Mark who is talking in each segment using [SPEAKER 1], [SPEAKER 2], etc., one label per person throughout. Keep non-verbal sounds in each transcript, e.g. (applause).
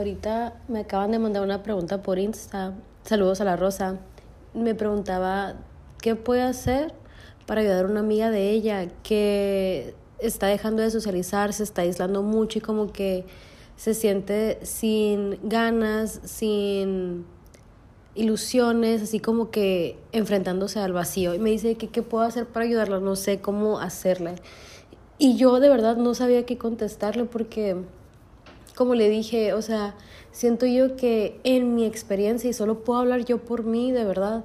[SPEAKER 1] Ahorita me acaban de mandar una pregunta por Insta. Saludos a la Rosa. Me preguntaba qué puede hacer para ayudar a una amiga de ella que está dejando de socializar, se está aislando mucho y como que se siente sin ganas, sin ilusiones, así como que enfrentándose al vacío. Y me dice que qué puedo hacer para ayudarla, no sé cómo hacerle. Y yo de verdad no sabía qué contestarle porque como le dije, o sea, siento yo que en mi experiencia, y solo puedo hablar yo por mí, de verdad,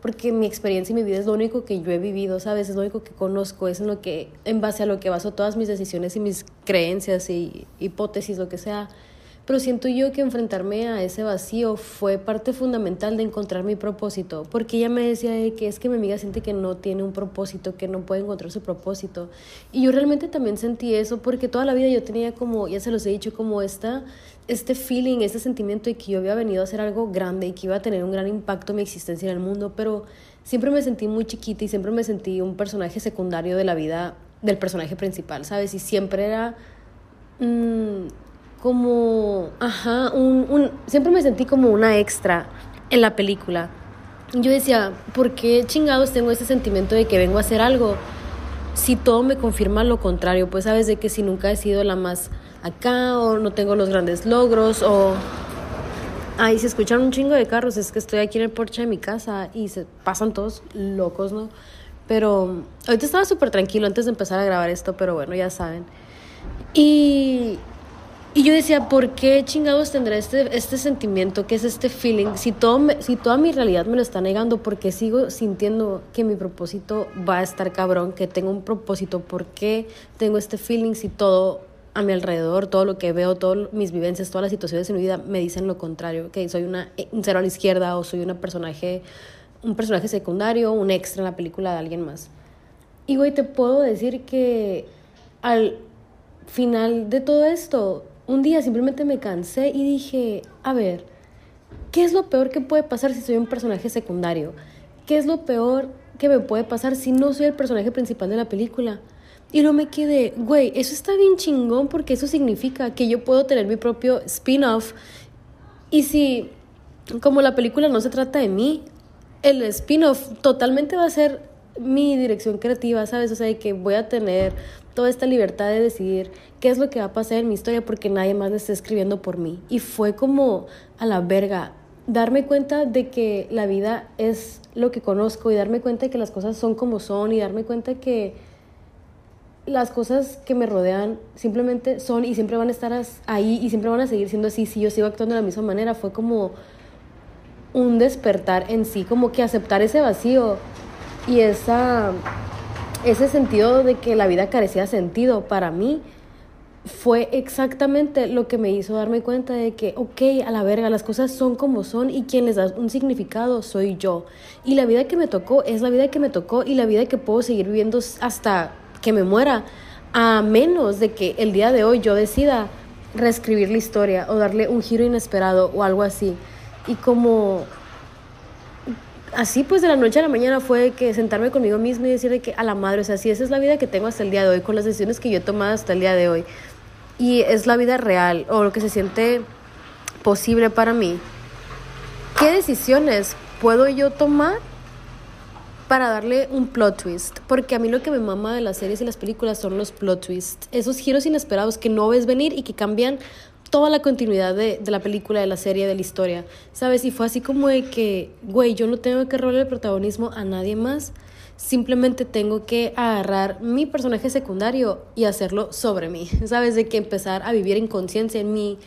[SPEAKER 1] porque mi experiencia y mi vida es lo único que yo he vivido, ¿sabes? Es lo único que conozco, es en lo que, en base a lo que baso todas mis decisiones y mis creencias y hipótesis, lo que sea. Pero siento yo que enfrentarme a ese vacío fue parte fundamental de encontrar mi propósito, porque ella me decía que es que mi amiga siente que no tiene un propósito, que no puede encontrar su propósito. Y yo realmente también sentí eso, porque toda la vida yo tenía como, ya se los he dicho, como esta, este feeling, este sentimiento de que yo había venido a hacer algo grande y que iba a tener un gran impacto en mi existencia en el mundo, pero siempre me sentí muy chiquita y siempre me sentí un personaje secundario de la vida del personaje principal, ¿sabes? Y siempre era... Mmm, como, ajá, un, un, siempre me sentí como una extra en la película. Yo decía, ¿por qué chingados tengo ese sentimiento de que vengo a hacer algo? Si todo me confirma lo contrario, pues sabes de que si nunca he sido la más acá o no tengo los grandes logros o... Ay, se escuchan un chingo de carros, es que estoy aquí en el porche de mi casa y se pasan todos locos, ¿no? Pero ahorita estaba súper tranquilo antes de empezar a grabar esto, pero bueno, ya saben. Y y yo decía, ¿por qué chingados tendrá este, este sentimiento? ¿Qué es este feeling? Si, todo si toda mi realidad me lo está negando, ¿por qué sigo sintiendo que mi propósito va a estar cabrón? Que tengo un propósito. ¿Por qué tengo este feeling si todo a mi alrededor, todo lo que veo, todas mis vivencias, todas las situaciones en mi vida me dicen lo contrario? Que soy una, un cero a la izquierda o soy una personaje, un personaje secundario, un extra en la película de alguien más. Y güey, te puedo decir que al final de todo esto un día simplemente me cansé y dije, a ver, ¿qué es lo peor que puede pasar si soy un personaje secundario? ¿Qué es lo peor que me puede pasar si no soy el personaje principal de la película? Y no me quedé, güey, eso está bien chingón porque eso significa que yo puedo tener mi propio spin-off. Y si, como la película no se trata de mí, el spin-off totalmente va a ser mi dirección creativa, ¿sabes? O sea, de que voy a tener toda esta libertad de decidir qué es lo que va a pasar en mi historia porque nadie más le está escribiendo por mí. Y fue como a la verga darme cuenta de que la vida es lo que conozco y darme cuenta de que las cosas son como son y darme cuenta que las cosas que me rodean simplemente son y siempre van a estar ahí y siempre van a seguir siendo así si yo sigo actuando de la misma manera. Fue como un despertar en sí, como que aceptar ese vacío y esa ese sentido de que la vida carecía sentido para mí fue exactamente lo que me hizo darme cuenta de que, ok, a la verga, las cosas son como son y quien les da un significado soy yo. Y la vida que me tocó es la vida que me tocó y la vida que puedo seguir viviendo hasta que me muera, a menos de que el día de hoy yo decida reescribir la historia o darle un giro inesperado o algo así. Y como así pues de la noche a la mañana fue que sentarme conmigo mismo y decirle que a la madre, o sea, si esa es la vida que tengo hasta el día de hoy, con las decisiones que yo he tomado hasta el día de hoy, y es la vida real o lo que se siente posible para mí, ¿qué decisiones puedo yo tomar para darle un plot twist? Porque a mí lo que me mama de las series y las películas son los plot twists, esos giros inesperados que no ves venir y que cambian toda la continuidad de, de, la película, de la serie, de la historia, ¿sabes? Y fue así como de que, güey, yo no tengo que robarle el protagonismo a nadie más, simplemente tengo que agarrar mi personaje secundario y hacerlo sobre mí, (laughs) ¿sabes? De que empezar a vivir en conciencia en mi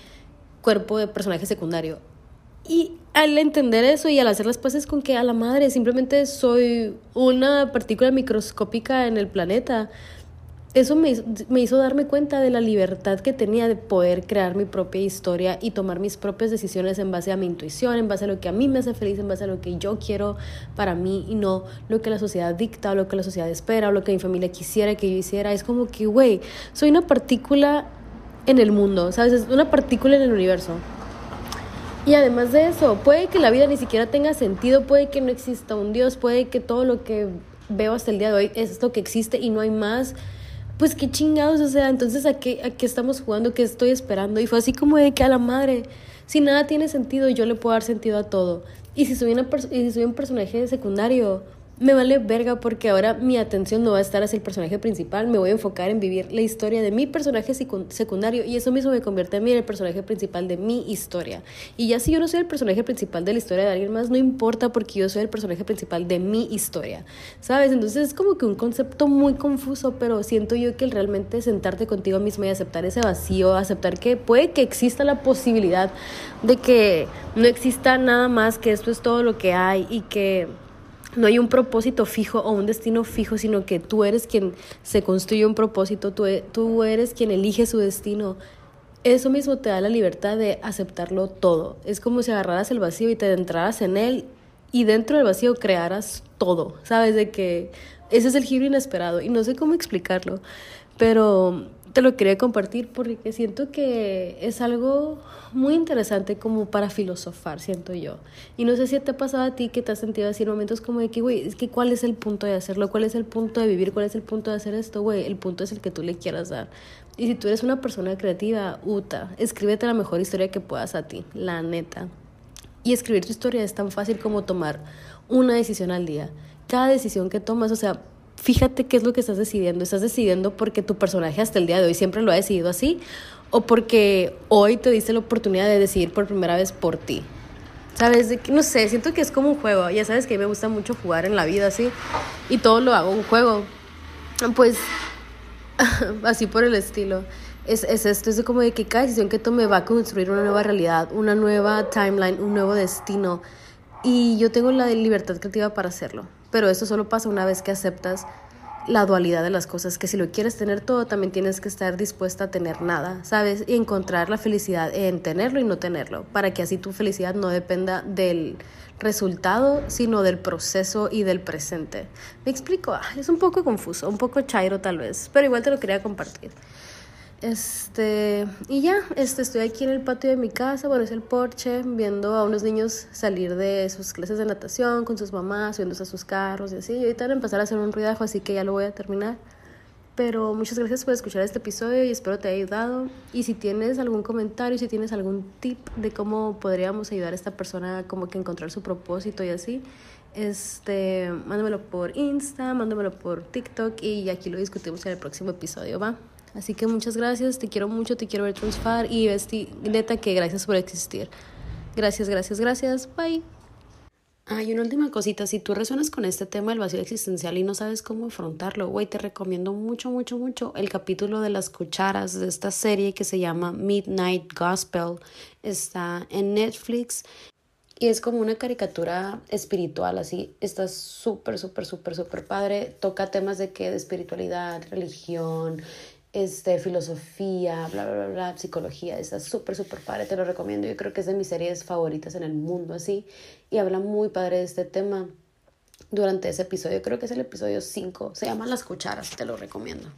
[SPEAKER 1] cuerpo de personaje secundario. Y al entender eso y al hacer las paces con que a la madre simplemente soy una partícula microscópica en el planeta, eso me hizo, me hizo, darme cuenta de la libertad que tenía de poder crear mi propia historia y tomar mis propias decisiones en base a mi intuición, en base a lo que a mí me hace feliz, en base a lo que yo quiero para mí y no lo que la sociedad dicta o lo que la sociedad espera o lo que mi familia quisiera que yo hiciera. Es como que, güey, soy una partícula en el mundo, ¿sabes? Es una partícula en el universo. Y además de eso, puede que la vida ni siquiera tenga sentido, puede que no exista un Dios, puede que todo lo que veo hasta el día de hoy es lo que existe y no hay más. Pues qué chingados, o sea, entonces ¿a qué, a qué estamos jugando? ¿Qué estoy esperando? Y fue así como de que a la madre, si nada tiene sentido, yo le puedo dar sentido a todo. Y si soy, una y si soy un personaje secundario, me vale verga porque ahora mi atención no va a estar hacia el personaje principal, me voy a enfocar en vivir la historia de mi personaje secundario y eso mismo me convierte a mí en el personaje principal de mi historia. Y ya si yo no soy el personaje principal de la historia de alguien más, no importa porque yo soy el personaje principal de mi historia, ¿sabes? Entonces es como que un concepto muy confuso, pero siento yo que realmente sentarte contigo mismo y aceptar ese vacío, aceptar que puede que exista la posibilidad de que no exista nada más, que esto es todo lo que hay y que no hay un propósito fijo o un destino fijo, sino que tú eres quien se construye un propósito, tú, e, tú eres quien elige su destino. Eso mismo te da la libertad de aceptarlo todo. Es como si agarraras el vacío y te adentraras en él y dentro del vacío crearas todo. ¿Sabes? De que ese es el giro inesperado y no sé cómo explicarlo, pero te lo quería compartir porque siento que es algo muy interesante como para filosofar, siento yo. Y no sé si te ha pasado a ti que te has sentido así en momentos como de que, güey, es que cuál es el punto de hacerlo, cuál es el punto de vivir, cuál es el punto de hacer esto, güey, el punto es el que tú le quieras dar. Y si tú eres una persona creativa, uta, escríbete la mejor historia que puedas a ti, la neta. Y escribir tu historia es tan fácil como tomar una decisión al día. Cada decisión que tomas, o sea, fíjate qué es lo que estás decidiendo. ¿Estás decidiendo porque tu personaje hasta el día de hoy siempre lo ha decidido así? ¿O porque hoy te diste la oportunidad de decidir por primera vez por ti? ¿Sabes? No sé, siento que es como un juego. Ya sabes que me gusta mucho jugar en la vida así. Y todo lo hago un juego. Pues (laughs) así por el estilo. Es, es esto, es como de que cada decisión que tome va a construir una nueva realidad, una nueva timeline, un nuevo destino. Y yo tengo la libertad creativa para hacerlo. Pero eso solo pasa una vez que aceptas la dualidad de las cosas, que si lo quieres tener todo, también tienes que estar dispuesta a tener nada, ¿sabes? Y encontrar la felicidad en tenerlo y no tenerlo, para que así tu felicidad no dependa del resultado, sino del proceso y del presente. ¿Me explico? Ah, es un poco confuso, un poco chairo tal vez, pero igual te lo quería compartir. Este, y ya, este, estoy aquí en el patio de mi casa, bueno, es el porche, viendo a unos niños salir de sus clases de natación con sus mamás, subiéndose a sus carros y así. Y ahorita van a empezar a hacer un ruidajo, así que ya lo voy a terminar. Pero muchas gracias por escuchar este episodio y espero te haya ayudado. Y si tienes algún comentario, si tienes algún tip de cómo podríamos ayudar a esta persona como que encontrar su propósito y así, este, mándamelo por Insta, mándamelo por TikTok y aquí lo discutimos en el próximo episodio, ¿va? Así que muchas gracias, te quiero mucho, te quiero ver triunfar y Besti, neta que gracias por existir. Gracias, gracias, gracias. Bye. Ah, y una última cosita, si tú resuenas con este tema del vacío existencial y no sabes cómo afrontarlo, güey, te recomiendo mucho, mucho, mucho el capítulo de las cucharas de esta serie que se llama Midnight Gospel. Está en Netflix y es como una caricatura espiritual, así. Está súper, súper, súper, súper padre. Toca temas de qué, de espiritualidad, religión, este, filosofía, bla, bla, bla, bla, psicología. Está súper, súper padre, te lo recomiendo. Yo creo que es de mis series favoritas en el mundo, así. Y habla muy padre de este tema durante ese episodio. Creo que es el episodio 5. Se llama Las Cucharas, te lo recomiendo.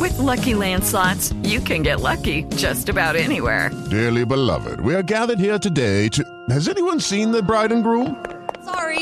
[SPEAKER 2] With lucky landslots, you can get lucky just about anywhere.
[SPEAKER 3] Dearly beloved, we are gathered here today to. Has anyone seen the bride and groom?
[SPEAKER 4] Sorry,